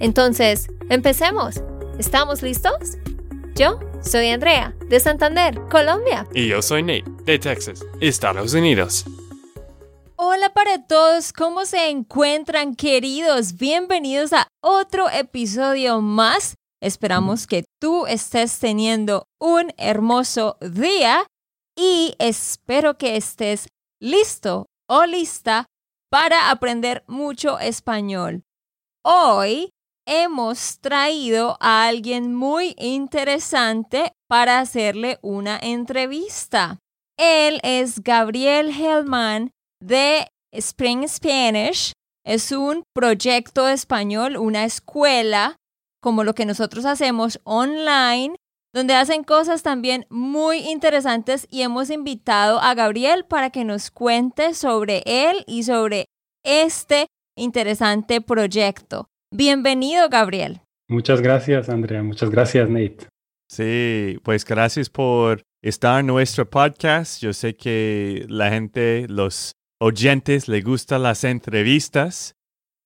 Entonces, empecemos. ¿Estamos listos? Yo soy Andrea, de Santander, Colombia. Y yo soy Nate, de Texas, Estados Unidos. Hola para todos, ¿cómo se encuentran queridos? Bienvenidos a otro episodio más. Esperamos que tú estés teniendo un hermoso día y espero que estés listo o lista para aprender mucho español. Hoy hemos traído a alguien muy interesante para hacerle una entrevista. Él es Gabriel Hellman de Spring Spanish. Es un proyecto español, una escuela como lo que nosotros hacemos online donde hacen cosas también muy interesantes y hemos invitado a Gabriel para que nos cuente sobre él y sobre este interesante proyecto. Bienvenido, Gabriel. Muchas gracias, Andrea. Muchas gracias, Nate. Sí, pues gracias por estar en nuestro podcast. Yo sé que la gente, los oyentes, les gustan las entrevistas.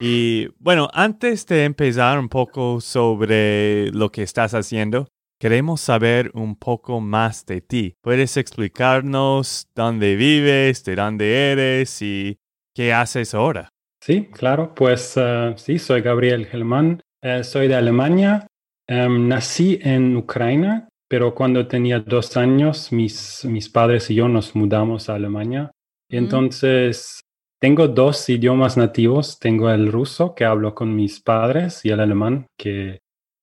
Y bueno, antes de empezar un poco sobre lo que estás haciendo, Queremos saber un poco más de ti. ¿Puedes explicarnos dónde vives, de dónde eres y qué haces ahora? Sí, claro. Pues eh, sí, soy Gabriel Gelman. Eh, soy de Alemania. Em, nací en Ucrania, pero cuando tenía dos años, mis, mis padres y yo nos mudamos a Alemania. Y entonces tengo dos idiomas nativos. Tengo el ruso, que hablo con mis padres, y el alemán, que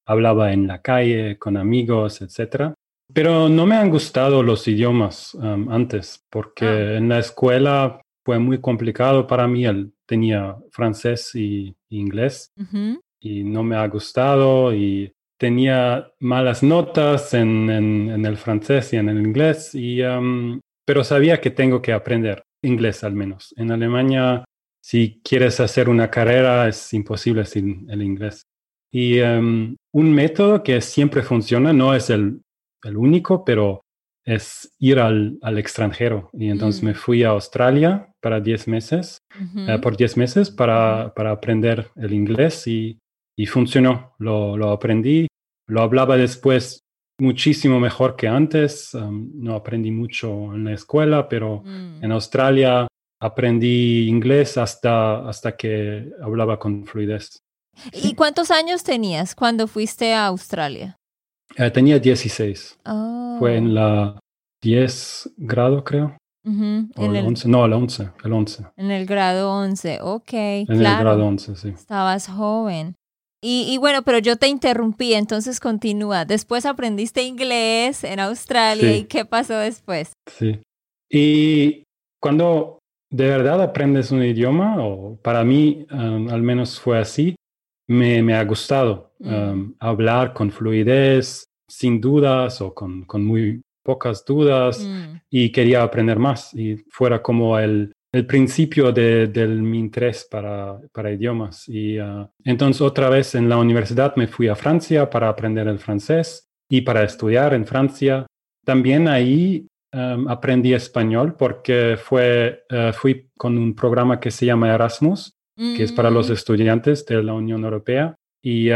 hablaba en la calle, con amigos, etc. Pero no me han gustado los idiomas um, antes, porque ah. en la escuela fue muy complicado para mí. Él tenía francés y, inglés y no me ha gustado y tenía malas notas en, el francés y en el inglés, y, um, pero sabía que tengo que aprender inglés al menos. En Alemania, si quieres hacer una carrera, es imposible sin el inglés. Y em, un método que siempre funciona, no es el, el único, pero es ir al, al extranjero. Y entonces mm. me fui a Australia para 10 meses, eh, por 10 meses para, para, aprender el inglés y, y funcionó. Lo, lo, aprendí, lo hablaba después muchísimo mejor que antes. Em, no aprendí mucho en la escuela, pero mm. en Australia aprendí inglés hasta, hasta que hablaba con fluidez. ¿Y cuántos años tenías cuando fuiste a Australia? Eh, tenía 16. Fue en la 10 grado, creo. En el, 11. No, el 11, el 11. En el grado 11, ok. En el grado 11, sí. Estabas joven. Y, y, bueno, pero yo te interrumpí, entonces continúa. Después aprendiste inglés en Australia y ¿qué pasó después? Sí. Y cuando de verdad aprendes un idioma, o para mí um, al menos fue así, me, me ha gustado mm. um, hablar con fluidez, sin dudas o con, con muy pocas dudas mm. y quería aprender más y fuera como el, el principio de, mi interés para, para idiomas. Y uh, entonces otra vez en la universidad me fui a Francia para aprender el francés y para estudiar en Francia. También ahí um, aprendí español porque fue, uh, fui con un programa que se llama Erasmus que es para los mm. estudiantes de la Unión Europea. Y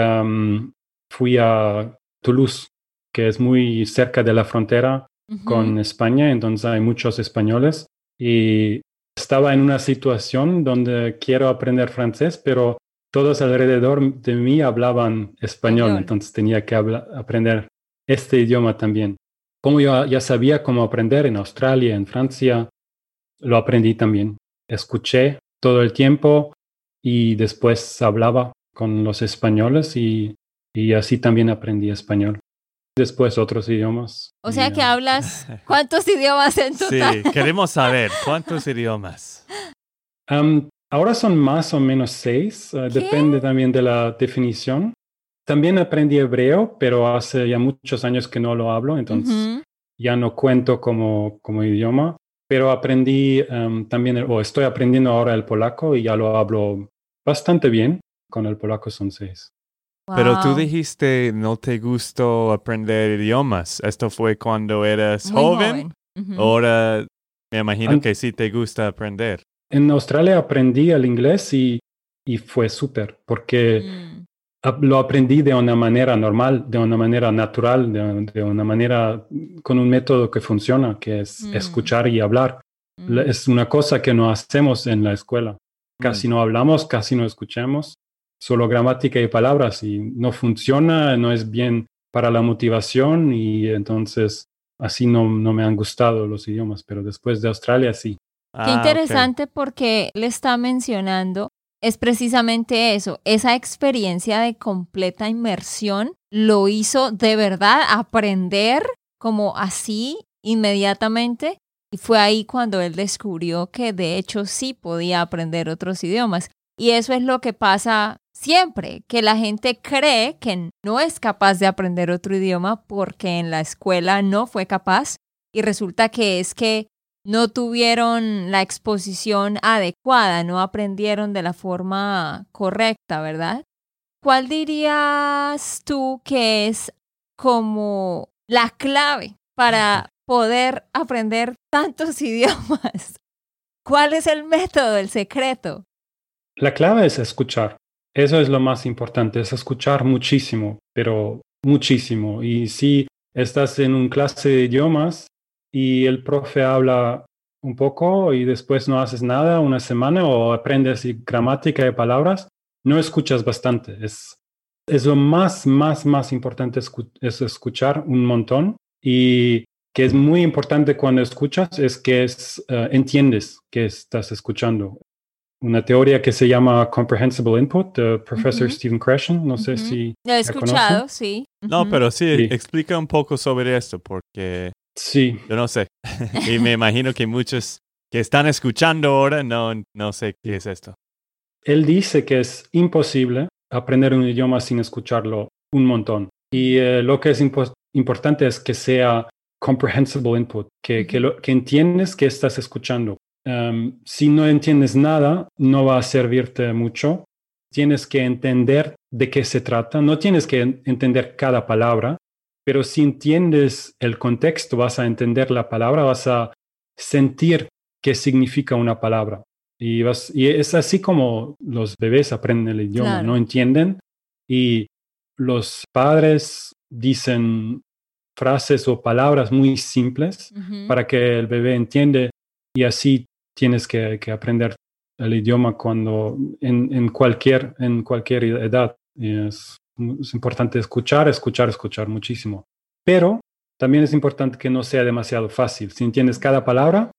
fui a Toulouse, que es muy cerca de la frontera con España, entonces hay muchos españoles. Y estaba en una situación donde quiero aprender francés, pero todos alrededor de mí hablaban español, entonces tenía que aprender este idioma también. Como yo ya sabía cómo aprender en Australia, en Francia, lo aprendí también. Escuché todo el tiempo, y después hablaba con los españoles y, y así también aprendí español. Después otros idiomas. O sea que hablas cuántos idiomas en total. Sí, queremos saber cuántos idiomas. Ahora son más o menos seis, uh, depende también de la definición. También aprendí hebreo, pero hace ya muchos años que no lo hablo, entonces uh -huh. ya no cuento como, como idioma. Pero aprendí um, también, o estoy aprendiendo ahora el polaco y ya lo hablo bastante bien. Con el polaco son seis. Wow. Pero tú dijiste no te gustó aprender idiomas. ¿Esto fue cuando eras Muy joven? joven. Uh -huh. Ahora me imagino An- que sí te gusta aprender. En Australia aprendí el inglés y, y fue súper, porque Mm. lo aprendí de una manera normal, de una manera natural, de, de una manera con un método que funciona, que es Mm. escuchar y hablar. La- Mm. Es una cosa que no hacemos en la escuela. Casi no hablamos, casi no escuchamos, solo gramática y palabras y no funciona, no es bien para la motivación y entonces así no, no me han gustado los idiomas, pero después de Australia sí. Qué Ah, ok. interesante porque le está mencionando es precisamente eso, esa experiencia de completa inmersión lo hizo de verdad aprender como así inmediatamente y fue ahí cuando él descubrió que de hecho sí podía aprender otros idiomas. Y eso es lo que pasa siempre, que la gente cree que no es capaz de aprender otro idioma porque en la escuela no fue capaz y resulta que es que no tuvieron la exposición adecuada, no aprendieron de la forma correcta, ¿verdad? ¿Cuál dirías tú que es como la clave para poder aprender tantos idiomas? ¿Cuál es el método, el secreto? La clave es escuchar. Eso es lo más importante, es escuchar muchísimo, pero muchísimo. Y si estás en un clase de idiomas y el profe habla un poco y después no haces nada una semana o aprendes gramática y palabras, no escuchas bastante. Es, es lo más, más, más importante escu es escuchar un montón y que es muy importante cuando escuchas es que es, uh, entiendes que estás escuchando una teoría que se llama Comprehensible Input de profesor Ujú. Stephen Krashen. No sé Ujú. si Lo he ¿La escuchado, sí. No, Ujú. pero sí, Sí. explica un poco sobre esto, porque sí. yo no sé. y me imagino que muchos que están escuchando ahora no, no sé qué es esto. Él dice que es imposible aprender un idioma sin escucharlo un montón. Y eh, lo que es impo- importante es que sea comprehensible input, que, que, lo, que entiendes que estás escuchando. Um, si no entiendes nada, no va a servirte mucho. Tienes que entender de qué se trata. No tienes que en- entender cada palabra, pero si entiendes el contexto, vas a entender la palabra, vas a sentir qué significa una palabra. Y, vas, y es así como los bebés aprenden el idioma, Claro. no entienden. Y los padres dicen frases o palabras muy simples para que el bebé entiende y así tienes que, que aprender el idioma cuando en, en cualquier, en cualquier edad. Es, es importante escuchar, escuchar, escuchar muchísimo. Pero también es importante que no sea demasiado fácil. Si entiendes cada palabra,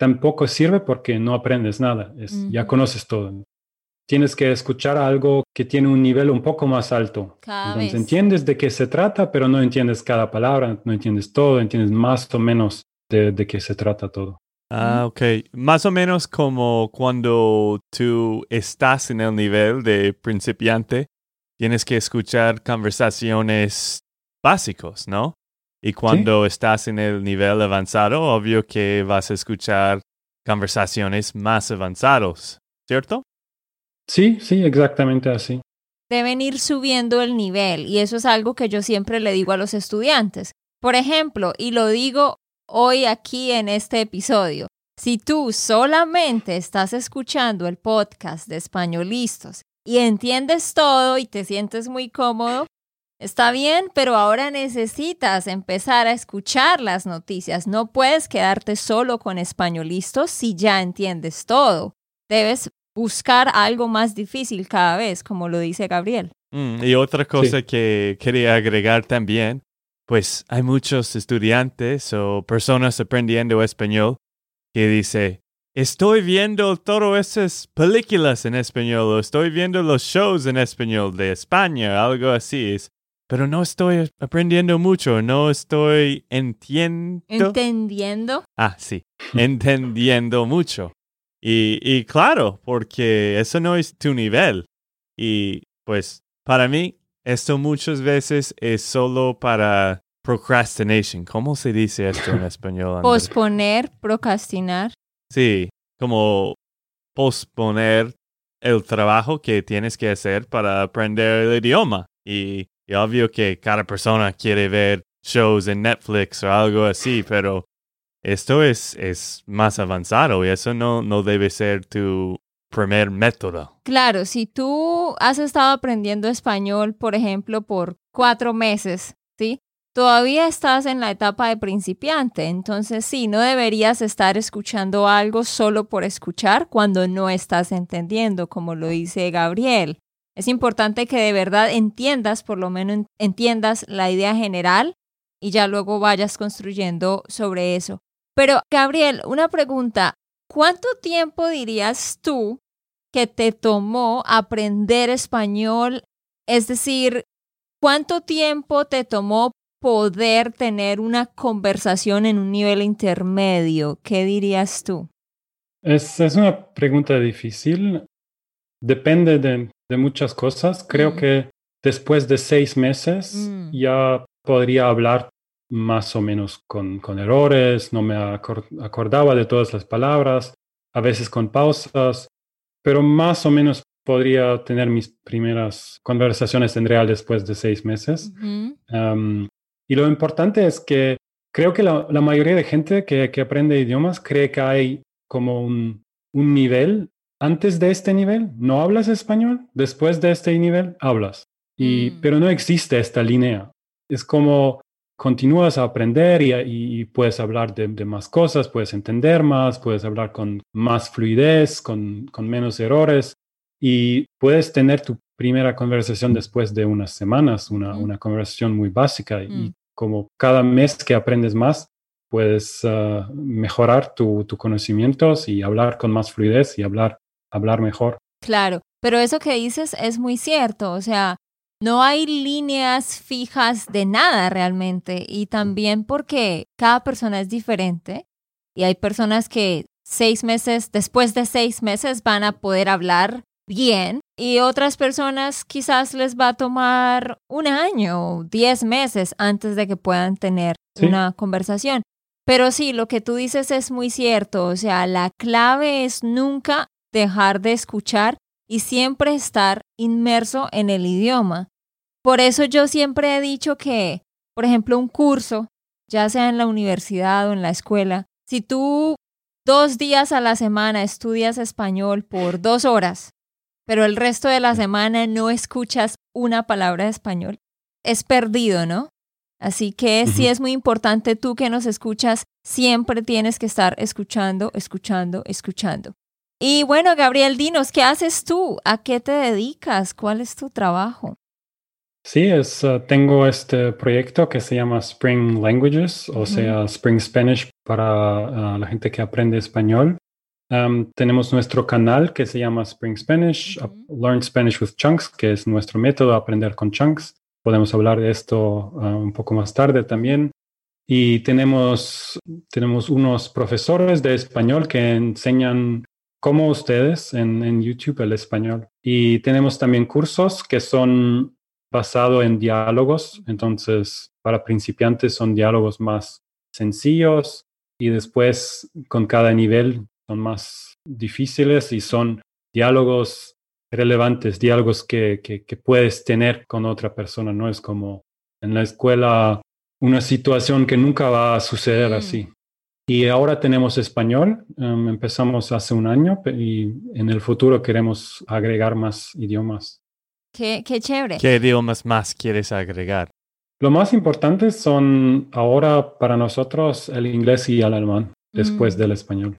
tampoco sirve porque no aprendes nada. Es, Ya Ujú. conoces todo. Tienes que escuchar algo que tiene un nivel un poco más alto. Cada Entonces vez. entiendes de qué se trata, pero no entiendes cada palabra, no entiendes todo, entiendes más o menos de, de qué se trata todo. Ah, ok. Más o menos como cuando tú estás en el nivel de principiante, tienes que escuchar conversaciones básicos, ¿no? Y cuando estás en el nivel avanzado, obvio que vas a escuchar conversaciones más avanzados, ¿cierto? Sí, sí, exactamente así. deben ir subiendo el nivel y eso es algo que yo siempre le digo a los estudiantes. Por ejemplo, y lo digo hoy aquí en este episodio, si tú solamente estás escuchando el podcast de Españolistas y entiendes todo y te sientes muy cómodo, está bien, pero ahora necesitas empezar a escuchar las noticias. No puedes quedarte solo con Españolistas si ya entiendes todo. Debes buscar algo más difícil cada vez, como lo dice Gabriel. Mm, y otra cosa Sí. que quería agregar también, pues hay muchos estudiantes o personas aprendiendo español que dice, estoy viendo todas esas películas en español o estoy viendo los shows en español de España, algo así, es, pero no estoy aprendiendo mucho, no estoy entiendo. Entendiendo. ah, sí, entendiendo mucho. Y, y claro, porque eso no es tu nivel. Y pues para mí, esto muchas veces es solo para procrastination. ¿Cómo se dice esto en español? Posponer, procrastinar. Sí, como posponer el trabajo que tienes que hacer para aprender el idioma. Y, y obvio que cada persona quiere ver shows en Netflix o algo así, pero esto es, es más avanzado y eso no, no debe ser tu primer método. Claro, si tú has estado aprendiendo español, por ejemplo, por cuatro meses, ¿sí? Todavía estás en la etapa de principiante, entonces sí, no deberías estar escuchando algo solo por escuchar cuando no estás entendiendo, como lo dice Gabriel. Es importante que de verdad entiendas, por lo menos entiendas la idea general y ya luego vayas construyendo sobre eso. Pero, Gabriel, una pregunta. ¿Cuánto tiempo dirías tú que te tomó aprender español? Es decir, ¿cuánto tiempo te tomó poder tener una conversación en un nivel intermedio? ¿Qué dirías tú? Es, es una pregunta difícil. Depende de, de muchas cosas. Creo Mm. que después de seis meses Mm. ya podría hablar más o menos con, con errores, no me acor- acordaba de todas las palabras, a veces con pausas, pero más o menos podría tener mis primeras conversaciones en real después de seis meses. Um, y lo importante es que creo que la, la mayoría de gente que, que aprende idiomas cree que hay como un, un nivel. Antes de este nivel, no hablas español. Después de este nivel, hablas. Y, Mm. Pero no existe esta línea. Es como continúas a aprender y, y puedes hablar de, de más cosas, puedes entender más, puedes hablar con más fluidez, con, con menos errores y puedes tener tu primera conversación después de unas semanas, una, una conversación muy básica y Mm. como cada mes que aprendes más, puedes ah, mejorar tu, tu conocimientos y hablar con más fluidez y hablar, hablar mejor. Claro, pero eso que dices es muy cierto, o sea, no hay líneas fijas de nada realmente y también porque cada persona es diferente y hay personas que seis meses, después de seis meses van a poder hablar bien y otras personas quizás les va a tomar un año o diez meses antes de que puedan tener Sí. una conversación. Pero sí, lo que tú dices es muy cierto, o sea, la clave es nunca dejar de escuchar y siempre estar inmerso en el idioma. Por eso yo siempre he dicho que, por ejemplo, un curso, ya sea en la universidad o en la escuela, si tú dos días a la semana estudias español por dos horas, pero el resto de la semana no escuchas una palabra de español, es perdido, ¿no? Así que sí Ujú. es muy importante tú que nos escuchas, siempre tienes que estar escuchando, escuchando, escuchando. Y bueno, Gabriel, dinos, ¿qué haces tú? ¿A qué te dedicas? ¿Cuál es tu trabajo? Sí, es, uh, tengo este proyecto que se llama Spring Languages, o sea, Spring Spanish para uh, la gente que aprende español. Um, tenemos nuestro canal que se llama Spring Spanish, Learn Spanish with Chunks, que es nuestro método aprender con chunks. Podemos hablar de esto uh, un poco más tarde también. Y tenemos, tenemos unos profesores de español que enseñan como ustedes en, en YouTube el español. Y tenemos también cursos que son basados en diálogos. Entonces, para principiantes son diálogos más sencillos y después con cada nivel son más difíciles y son diálogos relevantes, diálogos que, que, que puedes tener con otra persona. No es como en la escuela una situación que nunca va a suceder Mm. así. Y ahora tenemos español, um, empezamos hace un año y en el futuro queremos agregar más idiomas. Qué, qué chévere. ¿Qué idiomas más quieres agregar? Lo más importante son ahora para nosotros el inglés y el alemán, después Mm. del español.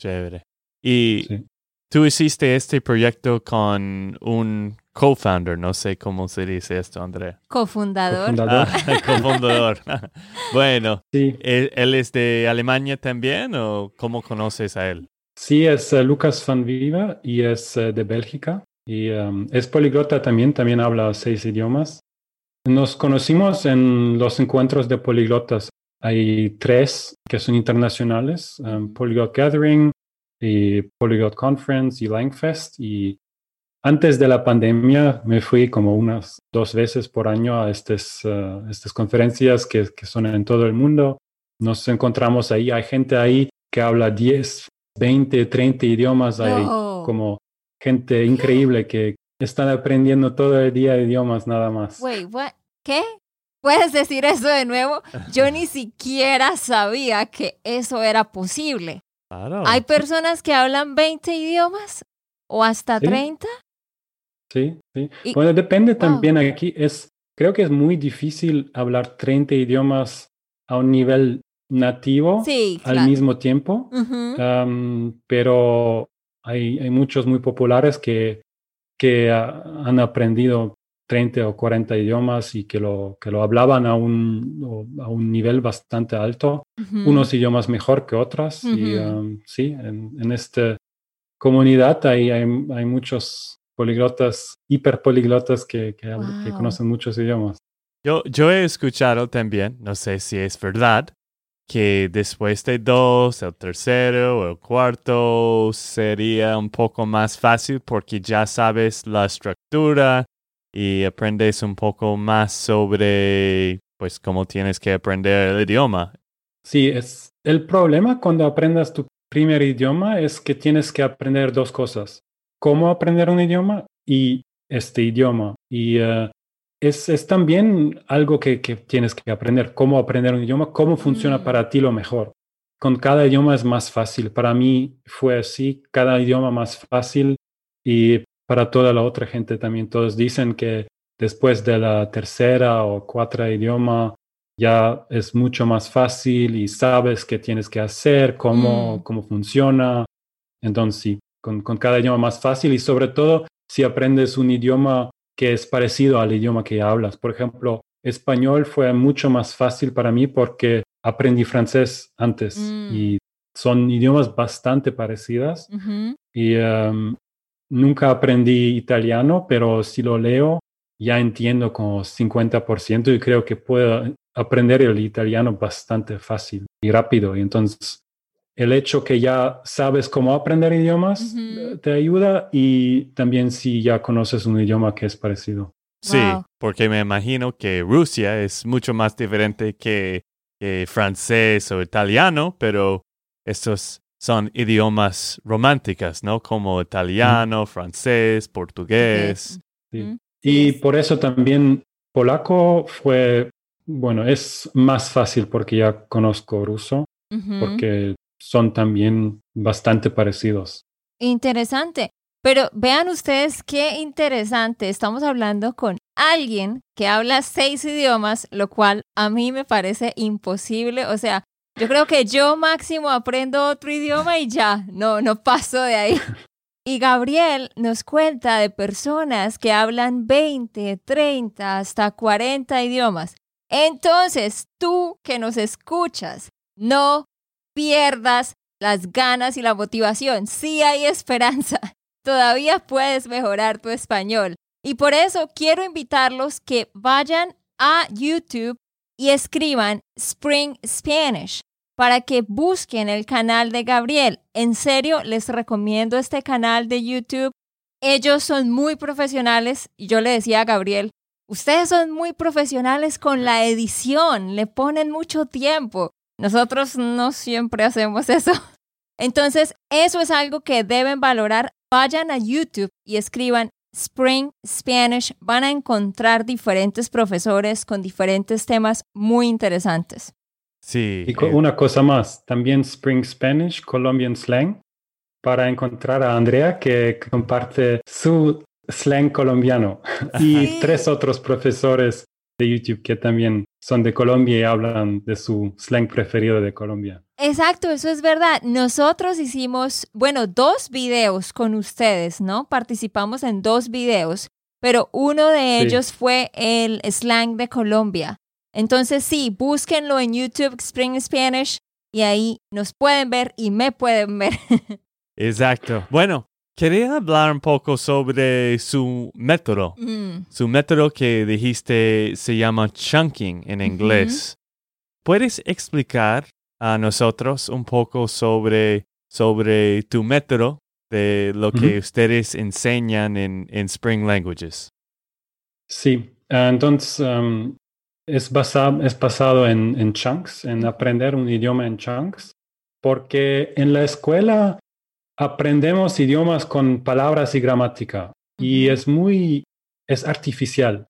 Chévere. Y Sí. tú hiciste este proyecto con un co-founder, no sé cómo se dice esto, Andrea. Cofundador. Cofundador. Ah, cofundador. bueno, Sí, ¿él, él es de Alemania también o cómo conoces a él? sí, es eh, Lucas van Viva y es eh, de Bélgica y um, es poliglota también, también habla seis idiomas. Nos conocimos en los encuentros de poliglotas. Hay tres que son internacionales, um, Polyglot Gathering, y Polyglot Conference y Langfest. Y antes de la pandemia me fui como unas dos veces por año a estas, uh, estas conferencias que, que, son en todo el mundo. Nos encontramos ahí, hay gente ahí que habla 10, 20, 30 idiomas, hay como gente increíble que están aprendiendo todo el día idiomas nada más. Wait, what? ¿Qué? ¿Puedes decir eso de nuevo? Yo ni siquiera sabía que eso era posible. Claro. ¿Hay personas que hablan 20 idiomas o hasta Sí. 30? Sí, sí. Y- Bueno, depende wow. también aquí. Es, creo que es muy difícil hablar 30 idiomas a un nivel nativo Sí, al claro. mismo tiempo. Am, pero hay, hay muchos muy populares que, que ah, han aprendido 30 o 40 idiomas y que lo, que lo hablaban a un, a un nivel bastante alto, unos idiomas mejor que otras. Y am, sí, en, en esta comunidad hay, hay, hay muchos políglotas, hiperpoliglotas que, que, conocen muchos idiomas. Yo, yo he escuchado también, no sé si es verdad, que después de dos, el tercero o el cuarto sería un poco más fácil porque ya sabes la estructura y aprendes un poco más sobre pues cómo tienes que aprender el idioma. Sí, es el problema cuando aprendas tu primer idioma es que tienes que aprender dos cosas. Cómo aprender un idioma y este idioma. Y eh, es, es también algo que, que tienes que aprender, cómo aprender un idioma, cómo funciona Mm. para ti lo mejor. Con cada idioma es más fácil. Para mí fue así, cada idioma más fácil y para toda la otra gente también. Todos dicen que después de la tercera o cuarta idioma ya es mucho más fácil y sabes qué tienes que hacer, cómo, Mm. cómo funciona. Entonces, sí, con, con cada idioma más fácil y sobre todo si aprendes un idioma que es parecido al idioma que hablas. Por ejemplo, español fue mucho más fácil para mí porque aprendí francés antes Mm. y son idiomas bastante parecidas y em, nunca aprendí italiano, pero si lo leo ya entiendo como 50% y creo que puedo aprender el italiano bastante fácil y rápido. Y entonces el hecho que ya sabes cómo aprender idiomas eh, te ayuda y también si ya conoces un idioma que es parecido. Sí, Wow. porque me imagino que Rusia es mucho más diferente que, que francés o italiano, pero estos son idiomas románticos, ¿no? Como italiano, francés, portugués. Sí. Y por eso también polaco fue, bueno, es más fácil porque ya conozco ruso, porque son también bastante parecidos. Interesante. Pero vean ustedes qué interesante. Estamos hablando con alguien que habla seis idiomas, lo cual a mí me parece imposible. O sea, yo creo que yo máximo aprendo otro idioma y ya, no, no paso de ahí. Y Gabriel nos cuenta de personas que hablan 20, 30, hasta 40 idiomas. Entonces, tú que nos escuchas, no pierdas las ganas y la motivación. Sí hay esperanza. Todavía puedes mejorar tu español. Y por eso quiero invitarlos que vayan a YouTube y escriban Spring Spanish para que busquen el canal de Gabriel. En serio, les recomiendo este canal de YouTube. Ellos son muy profesionales y yo le decía a Gabriel, ustedes son muy profesionales con la edición, le ponen mucho tiempo. Nosotros no siempre hacemos eso. Entonces, eso es algo que deben valorar. Vayan a YouTube y escriban Spring Spanish. Van a encontrar diferentes profesores con diferentes temas muy interesantes. Sí. Y eh, una cosa más, también Spring Spanish, Colombian Slang, para encontrar a Andrea que comparte su slang colombiano y Sí. tres otros profesores de YouTube que también son de Colombia y hablan de su slang preferido de Colombia. Exacto, eso es verdad. Nosotros hicimos, bueno, dos videos con ustedes, ¿no? Participamos en dos videos, pero uno de Sí. ellos fue el slang de Colombia. Entonces sí, búsquenlo en YouTube Spring Spanish y ahí nos pueden ver y me pueden ver. Exacto. Bueno, quería hablar un poco sobre su método. Mm, Su método que dijiste se llama chunking en inglés. ¿Puedes explicar a nosotros un poco sobre sobre tu método de lo que ustedes enseñan en, en, Spring Languages. Sí, entonces um, es, basado, es basado en, en chunks, en aprender un idioma en chunks, porque en la escuela aprendemos idiomas con palabras y gramática y es muy, es artificial.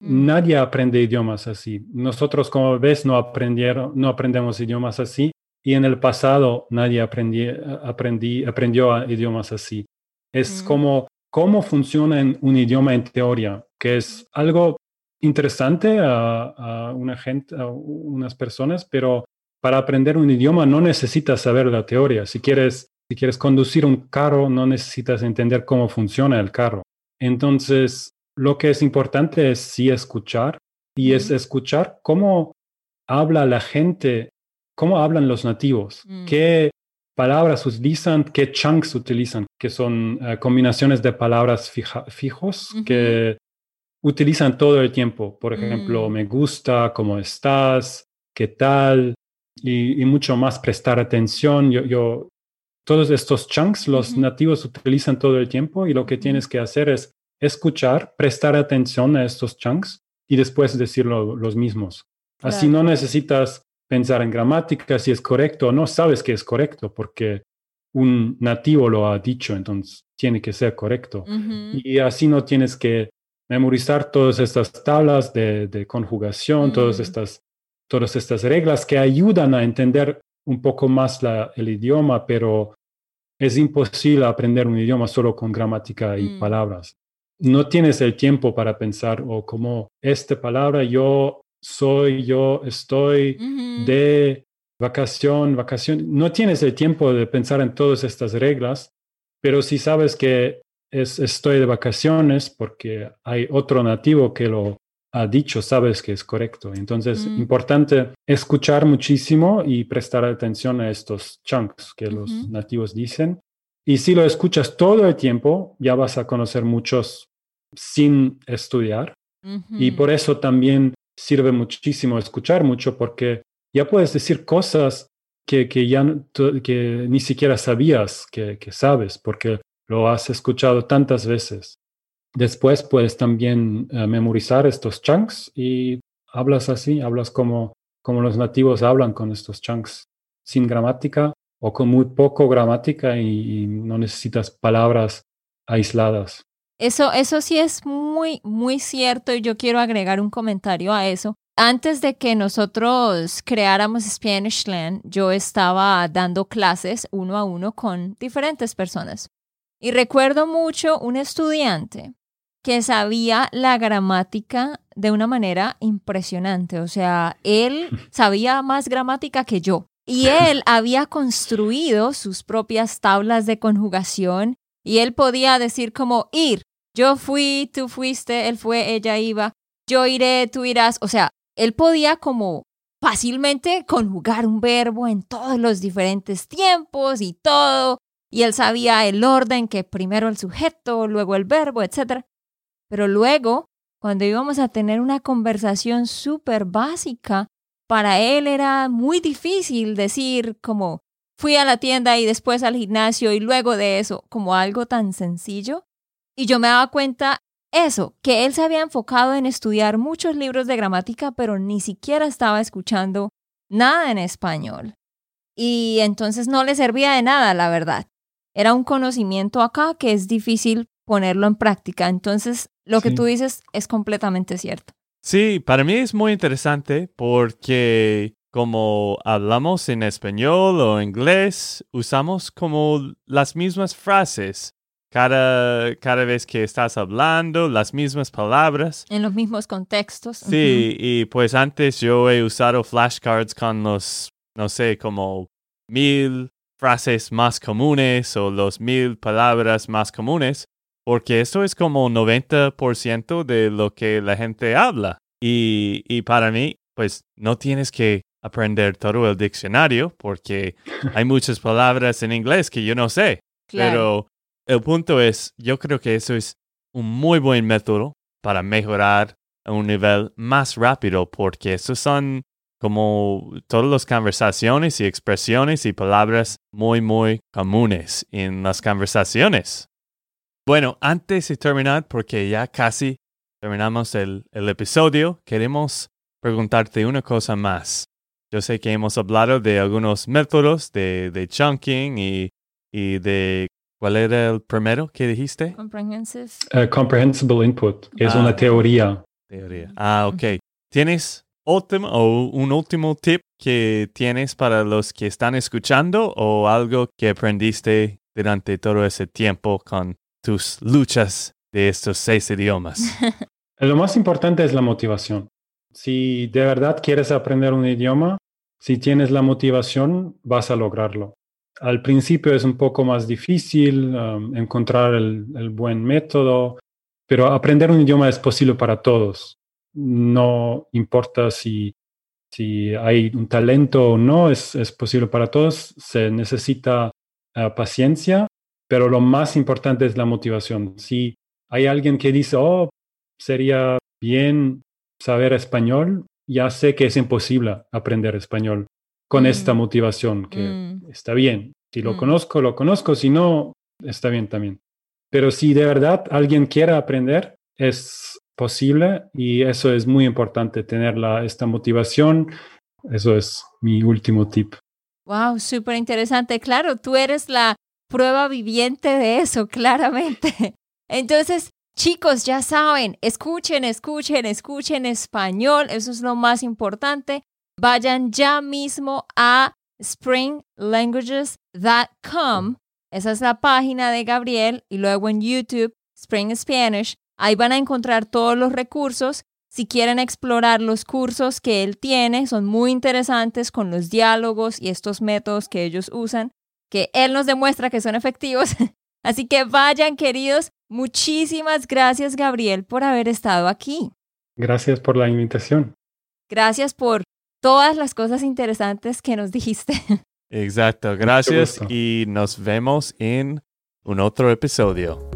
Mm. Nadie aprende idiomas así. Nosotros, como ves, no, aprendieron, no aprendemos idiomas así y en el pasado nadie aprendí, aprendí, aprendió idiomas así. Es mm. como cómo funciona un idioma en teoría, que es algo interesante a, una gente, a unas personas, pero para aprender un idioma no necesitas saber la teoría. Si quieres, si quieres conducir un carro, no necesitas entender cómo funciona el carro. Entonces, lo que es importante es sí escuchar y es escuchar cómo habla la gente, cómo hablan los nativos, mm. qué palabras utilizan, qué chunks utilizan, que son eh, combinaciones de palabras fijos que utilizan todo el tiempo. Por ejemplo, mm. me gusta, cómo estás, qué tal, y, mucho más prestar atención. Yo, yo, todos estos chunks los nativos utilizan todo el tiempo y lo que tienes que hacer es escuchar, prestar atención a estos chunks y después decirlo los mismos. Así no necesitas pensar en gramática, si es correcto o no, sabes que es correcto porque un nativo lo ha dicho, entonces tiene que ser correcto. Y así no tienes que memorizar todas estas tablas de, conjugación, todas, mm. estas, todas estas reglas que ayudan a entender un poco más el idioma, pero es imposible aprender un idioma solo con gramática y mm. palabras. No tienes el tiempo para pensar, o oh, como esta palabra, yo soy, yo estoy de vacación, vacación. No tienes el tiempo de pensar en todas estas reglas, pero si sabes que es estoy de vacaciones porque hay otro nativo que lo ha dicho, sabes que es correcto. Entonces, mm. importante escuchar muchísimo y prestar atención a estos chunks que los nativos dicen. Y si lo escuchas todo el tiempo, ya vas a conocer muchos sin estudiar. Y por eso también sirve muchísimo escuchar mucho porque ya puedes decir cosas que, que ya que ni siquiera sabías que, que sabes, porque lo has escuchado tantas veces. Después puedes también eh, memorizar estos chunks y hablas así, hablas como, como los nativos hablan con estos chunks, sin gramática o con muy poco gramática y, no necesitas palabras aisladas. Eso, eso sí es muy, muy cierto y yo quiero agregar un comentario a eso. Antes de que nosotros creáramos Spanishland, yo estaba dando clases uno a uno con diferentes personas. Y recuerdo mucho un estudiante que sabía la gramática de una manera impresionante. O sea, él sabía más gramática que yo. Y él había construido sus propias tablas de conjugación y él podía decir como ir. Yo fui, tú fuiste, él fue, ella iba. Yo iré, tú irás. O sea, él podía como fácilmente conjugar un verbo en todos los diferentes tiempos y todo y él sabía el orden, que primero el sujeto, luego el verbo, etc. Pero luego, cuando íbamos a tener una conversación súper básica, para él era muy difícil decir como fui a la tienda y después al gimnasio y luego de eso, como algo tan sencillo. Y yo me daba cuenta eso, que él se había enfocado en estudiar muchos libros de gramática, pero ni siquiera estaba escuchando nada en español. Y entonces no le servía de nada, la verdad era un conocimiento acá que es difícil ponerlo en práctica. Entonces, lo que tú dices es completamente cierto. Sí, para mí es muy interesante porque como hablamos en español o inglés, usamos como las mismas frases cada, cada vez que estás hablando, las mismas palabras. En los mismos contextos. Sí, y pues antes yo he usado flashcards con los, no sé, como mil frases más comunes o los mil palabras más comunes, porque eso es como 90% de lo que la gente habla. Y, y para mí, pues no tienes que aprender todo el diccionario porque hay muchas palabras en inglés que yo no sé. Pero el punto es, yo creo que eso es un muy buen método para mejorar a un nivel más rápido porque esos son como todas las conversaciones y expresiones y palabras muy, muy comunes en las conversaciones. Bueno, antes de terminar, porque ya casi terminamos el, episodio, queremos preguntarte una cosa más. Yo sé que hemos hablado de algunos métodos de, chunking y, y, de... ¿Cuál era el primero que dijiste? Comprehensive. Uh, comprehensible input. Es una ah. teoría. Teoría. Ah, ok. ¿Tienes último o un último tip que tienes para los que están escuchando o algo que aprendiste durante todo ese tiempo con tus luchas de estos seis idiomas? Lo más importante es la motivación. Si de verdad quieres aprender un idioma, si tienes la motivación, vas a lograrlo. Al principio es un poco más difícil um, encontrar el buen método, pero aprender un idioma es posible para todos no importa si, si hay un talento o no, es, es posible para todos, se necesita eh, paciencia, pero lo más importante es la motivación. Si hay alguien que dice, oh, sería bien saber español, ya sé que es imposible aprender español con mm. esta motivación, que mm. está bien. Si lo mm. conozco, lo conozco, si no, está bien también. Pero si de verdad alguien quiere aprender, es posible y eso es muy importante, tener la, esta motivación. Eso es mi último tip. Wow, súper interesante. Claro, tú eres la prueba viviente de eso, claramente. Entonces, chicos, ya saben, escuchen, escuchen, escuchen español. Eso es lo más importante. Vayan ya mismo a springlanguages.com. Esa es la página de Gabriel y luego en YouTube, Spring Spanish. Ahí van a encontrar todos los recursos. Si quieren explorar los cursos que él tiene, son muy interesantes con los diálogos y estos métodos que ellos usan, que él nos demuestra que son efectivos. Así que vayan, queridos. Muchísimas gracias, Gabriel, por haber estado aquí. Gracias por la invitación. Gracias por todas las cosas interesantes que nos dijiste. Exacto, gracias y nos vemos en un otro episodio.